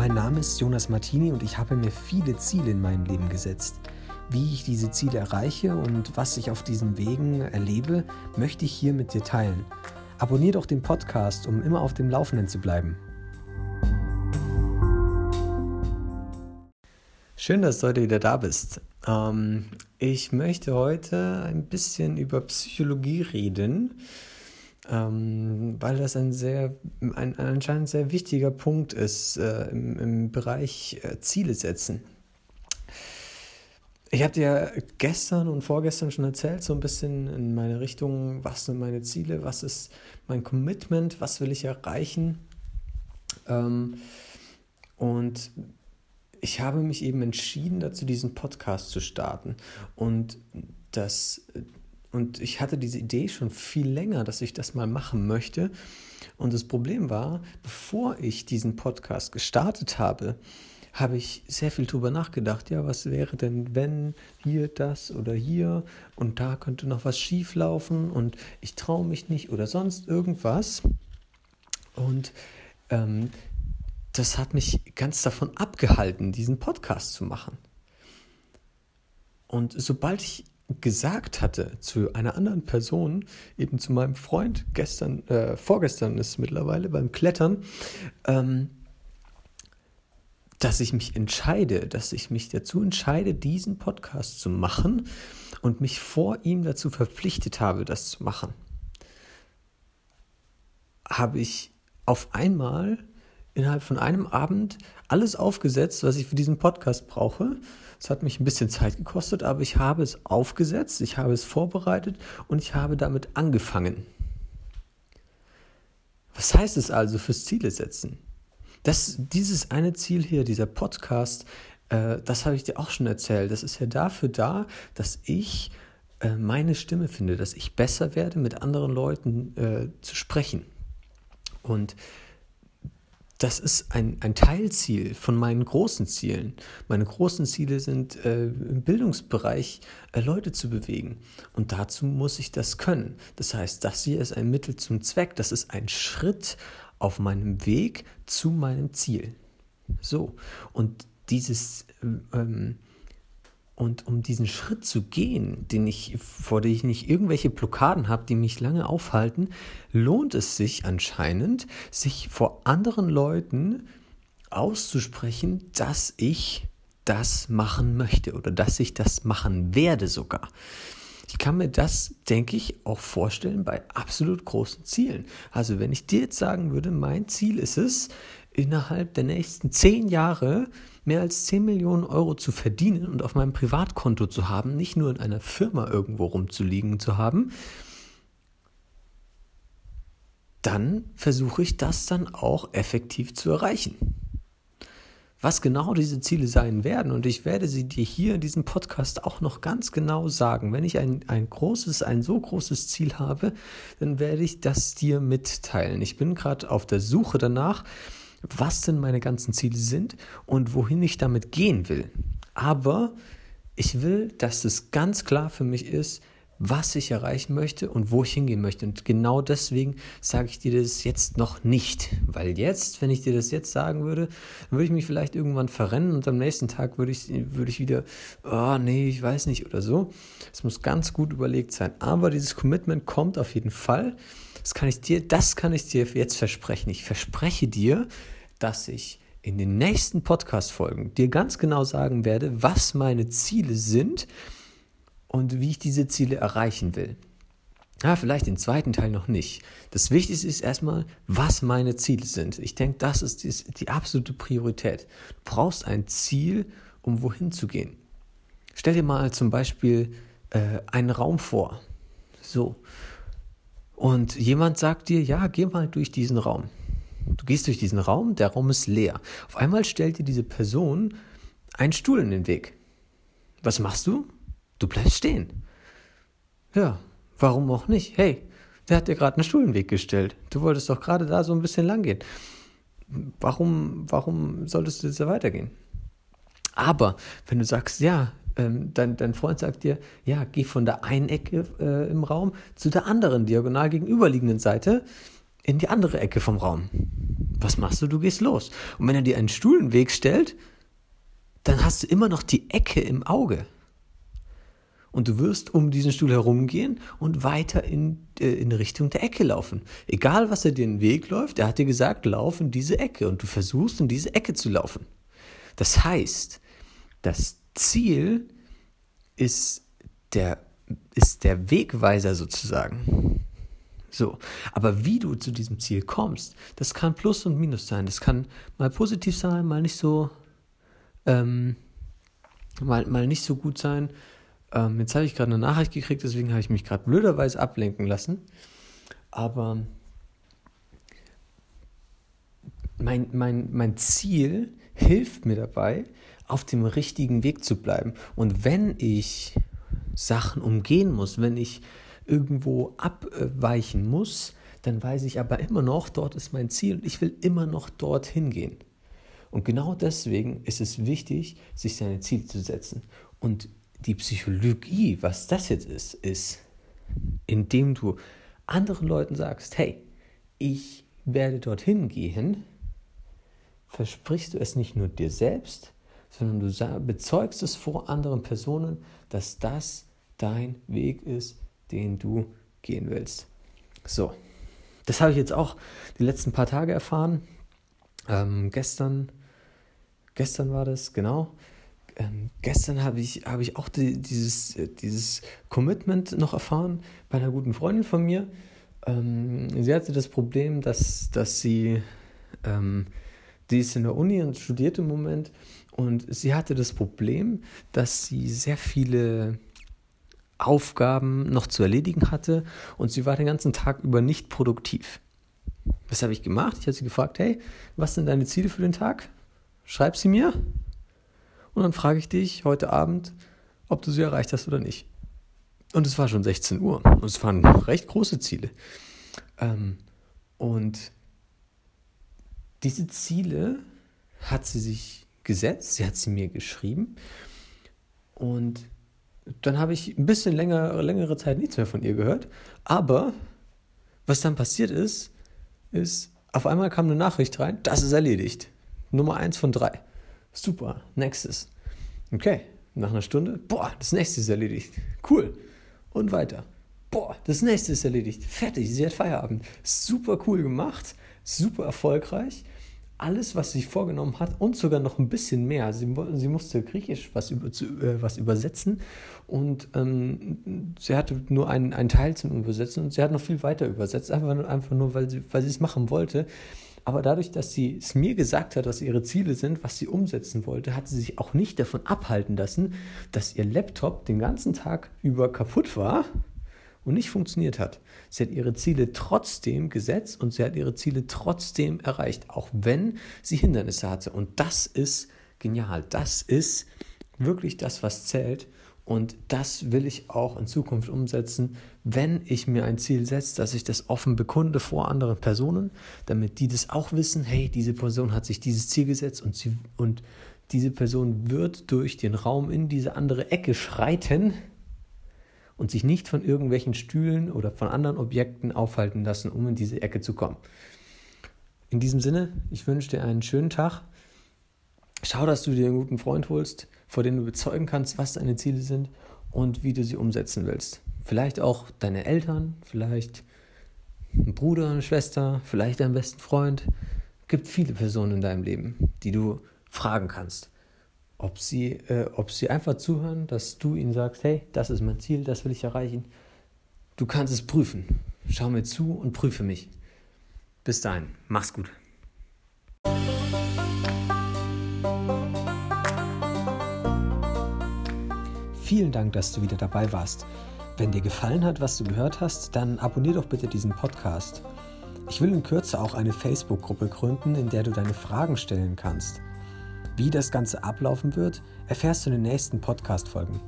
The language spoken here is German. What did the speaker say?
Mein Name ist Jonas Martini und ich habe mir viele Ziele in meinem Leben gesetzt. Wie ich diese Ziele erreiche und was ich auf diesen Wegen erlebe, möchte ich hier mit dir teilen. Abonnier doch den Podcast, um immer auf dem Laufenden zu bleiben. Schön, dass du heute wieder da bist. Ähm, ich möchte heute ein bisschen über Psychologie reden ähm, weil das ein sehr, ein, anscheinend sehr wichtiger Punkt ist äh, im, im Bereich äh, Ziele setzen. Ich habe dir gestern und vorgestern schon erzählt, so ein bisschen in meine Richtung, was sind meine Ziele, was ist mein Commitment, was will ich erreichen. Ähm, und ich habe mich eben entschieden, dazu diesen Podcast zu starten. Und das und ich hatte diese Idee schon viel länger, dass ich das mal machen möchte. Und das Problem war, bevor ich diesen Podcast gestartet habe, habe ich sehr viel drüber nachgedacht. Ja, was wäre denn, wenn hier das oder hier und da könnte noch was schief laufen und ich traue mich nicht oder sonst irgendwas. Und ähm, das hat mich ganz davon abgehalten, diesen Podcast zu machen. Und sobald ich gesagt hatte zu einer anderen Person, eben zu meinem Freund, gestern, äh, vorgestern ist es mittlerweile beim Klettern, ähm, dass ich mich entscheide, dass ich mich dazu entscheide, diesen Podcast zu machen und mich vor ihm dazu verpflichtet habe, das zu machen, habe ich auf einmal innerhalb von einem Abend alles aufgesetzt, was ich für diesen Podcast brauche. Es hat mich ein bisschen Zeit gekostet, aber ich habe es aufgesetzt, ich habe es vorbereitet und ich habe damit angefangen. Was heißt es also fürs Ziele setzen? Das, dieses eine Ziel hier, dieser Podcast, äh, das habe ich dir auch schon erzählt. Das ist ja dafür da, dass ich äh, meine Stimme finde, dass ich besser werde, mit anderen Leuten äh, zu sprechen. Und das ist ein, ein Teilziel von meinen großen Zielen. Meine großen Ziele sind äh, im Bildungsbereich äh, Leute zu bewegen. Und dazu muss ich das können. Das heißt, das hier ist ein Mittel zum Zweck. Das ist ein Schritt auf meinem Weg zu meinem Ziel. So. Und dieses ähm, und um diesen Schritt zu gehen, den ich, vor dem ich nicht irgendwelche Blockaden habe, die mich lange aufhalten, lohnt es sich anscheinend, sich vor anderen Leuten auszusprechen, dass ich das machen möchte oder dass ich das machen werde sogar. Ich kann mir das, denke ich, auch vorstellen bei absolut großen Zielen. Also wenn ich dir jetzt sagen würde, mein Ziel ist es, innerhalb der nächsten zehn Jahre mehr als 10 Millionen Euro zu verdienen und auf meinem Privatkonto zu haben, nicht nur in einer Firma irgendwo rumzuliegen zu haben, dann versuche ich das dann auch effektiv zu erreichen. Was genau diese Ziele sein werden, und ich werde sie dir hier in diesem Podcast auch noch ganz genau sagen. Wenn ich ein, ein großes, ein so großes Ziel habe, dann werde ich das dir mitteilen. Ich bin gerade auf der Suche danach, was denn meine ganzen Ziele sind und wohin ich damit gehen will. Aber ich will, dass es ganz klar für mich ist, was ich erreichen möchte und wo ich hingehen möchte. Und genau deswegen sage ich dir das jetzt noch nicht. Weil jetzt, wenn ich dir das jetzt sagen würde, dann würde ich mich vielleicht irgendwann verrennen und am nächsten Tag würde ich, würde ich wieder, oh nee, ich weiß nicht oder so. Es muss ganz gut überlegt sein. Aber dieses Commitment kommt auf jeden Fall. Das kann ich dir, das kann ich dir jetzt versprechen. Ich verspreche dir, dass ich in den nächsten Podcast-Folgen dir ganz genau sagen werde, was meine Ziele sind und wie ich diese Ziele erreichen will. Ja, vielleicht den zweiten Teil noch nicht. Das Wichtigste ist erstmal, was meine Ziele sind. Ich denke, das ist die, die absolute Priorität. Du brauchst ein Ziel, um wohin zu gehen. Stell dir mal zum Beispiel äh, einen Raum vor. So. Und jemand sagt dir, ja, geh mal durch diesen Raum. Du gehst durch diesen Raum, der Raum ist leer. Auf einmal stellt dir diese Person einen Stuhl in den Weg. Was machst du? Du bleibst stehen. Ja, warum auch nicht? Hey, der hat dir gerade einen Stuhl in den Weg gestellt. Du wolltest doch gerade da so ein bisschen lang gehen. Warum, warum solltest du jetzt da weitergehen? Aber wenn du sagst, ja, ähm, dein, dein Freund sagt dir, ja, geh von der einen Ecke äh, im Raum zu der anderen diagonal gegenüberliegenden Seite, in die andere Ecke vom Raum. Was machst du? Du gehst los. Und wenn er dir einen Stuhl in den Weg stellt, dann hast du immer noch die Ecke im Auge. Und du wirst um diesen Stuhl herumgehen und weiter in, äh, in Richtung der Ecke laufen. Egal, was er dir den Weg läuft, er hat dir gesagt, lauf in diese Ecke. Und du versuchst, in diese Ecke zu laufen. Das heißt, das Ziel ist der, ist der Wegweiser sozusagen. So, aber wie du zu diesem Ziel kommst, das kann Plus und Minus sein. Das kann mal positiv sein, mal nicht so, ähm, mal, mal nicht so gut sein. Ähm, jetzt habe ich gerade eine Nachricht gekriegt, deswegen habe ich mich gerade blöderweise ablenken lassen. Aber mein, mein, mein Ziel hilft mir dabei, auf dem richtigen Weg zu bleiben. Und wenn ich Sachen umgehen muss, wenn ich irgendwo abweichen muss, dann weiß ich aber immer noch, dort ist mein Ziel und ich will immer noch dorthin gehen. Und genau deswegen ist es wichtig, sich seine Ziele zu setzen. Und die Psychologie, was das jetzt ist, ist, indem du anderen Leuten sagst, hey, ich werde dorthin gehen, versprichst du es nicht nur dir selbst, sondern du bezeugst es vor anderen Personen, dass das dein Weg ist, den du gehen willst. So, das habe ich jetzt auch die letzten paar Tage erfahren. Ähm, gestern, gestern war das, genau. Ähm, gestern habe ich, hab ich auch die, dieses, dieses Commitment noch erfahren bei einer guten Freundin von mir. Ähm, sie hatte das Problem, dass, dass sie, ähm, die ist in der Uni und studiert im Moment und sie hatte das Problem, dass sie sehr viele Aufgaben noch zu erledigen hatte und sie war den ganzen Tag über nicht produktiv. Was habe ich gemacht? Ich habe sie gefragt, hey, was sind deine Ziele für den Tag? Schreib sie mir und dann frage ich dich heute Abend, ob du sie erreicht hast oder nicht. Und es war schon 16 Uhr und es waren recht große Ziele. Ähm, und diese Ziele hat sie sich gesetzt, sie hat sie mir geschrieben und dann habe ich ein bisschen länger, längere Zeit nichts mehr von ihr gehört. Aber was dann passiert ist, ist, auf einmal kam eine Nachricht rein, das ist erledigt. Nummer eins von drei. Super, nächstes. Okay, nach einer Stunde, boah, das nächste ist erledigt. Cool. Und weiter. Boah, das nächste ist erledigt. Fertig, sie hat Feierabend. Super cool gemacht, super erfolgreich alles, was sie vorgenommen hat und sogar noch ein bisschen mehr. Sie, sie musste Griechisch was, über, äh, was übersetzen und ähm, sie hatte nur einen, einen Teil zum Übersetzen und sie hat noch viel weiter übersetzt, einfach einfach nur weil sie weil es machen wollte. Aber dadurch, dass sie es mir gesagt hat, was ihre Ziele sind, was sie umsetzen wollte, hat sie sich auch nicht davon abhalten lassen, dass ihr Laptop den ganzen Tag über kaputt war und nicht funktioniert hat. Sie hat ihre Ziele trotzdem gesetzt und sie hat ihre Ziele trotzdem erreicht, auch wenn sie Hindernisse hatte. Und das ist genial. Das ist wirklich das, was zählt. Und das will ich auch in Zukunft umsetzen, wenn ich mir ein Ziel setze, dass ich das offen bekunde vor anderen Personen, damit die das auch wissen, hey, diese Person hat sich dieses Ziel gesetzt und, sie, und diese Person wird durch den Raum in diese andere Ecke schreiten und sich nicht von irgendwelchen Stühlen oder von anderen Objekten aufhalten lassen, um in diese Ecke zu kommen. In diesem Sinne, ich wünsche dir einen schönen Tag. Schau, dass du dir einen guten Freund holst, vor dem du bezeugen kannst, was deine Ziele sind und wie du sie umsetzen willst. Vielleicht auch deine Eltern, vielleicht ein Bruder, eine Schwester, vielleicht deinen besten Freund. Es gibt viele Personen in deinem Leben, die du fragen kannst ob sie, äh, ob sie einfach zuhören, dass du ihnen sagst, hey, das ist mein Ziel, das will ich erreichen. Du kannst es prüfen. Schau mir zu und prüfe mich. Bis dahin, mach's gut. Vielen Dank, dass du wieder dabei warst. Wenn dir gefallen hat, was du gehört hast, dann abonnier doch bitte diesen Podcast. Ich will in Kürze auch eine Facebook-Gruppe gründen, in der du deine Fragen stellen kannst. Wie das Ganze ablaufen wird, erfährst du in den nächsten Podcast-Folgen.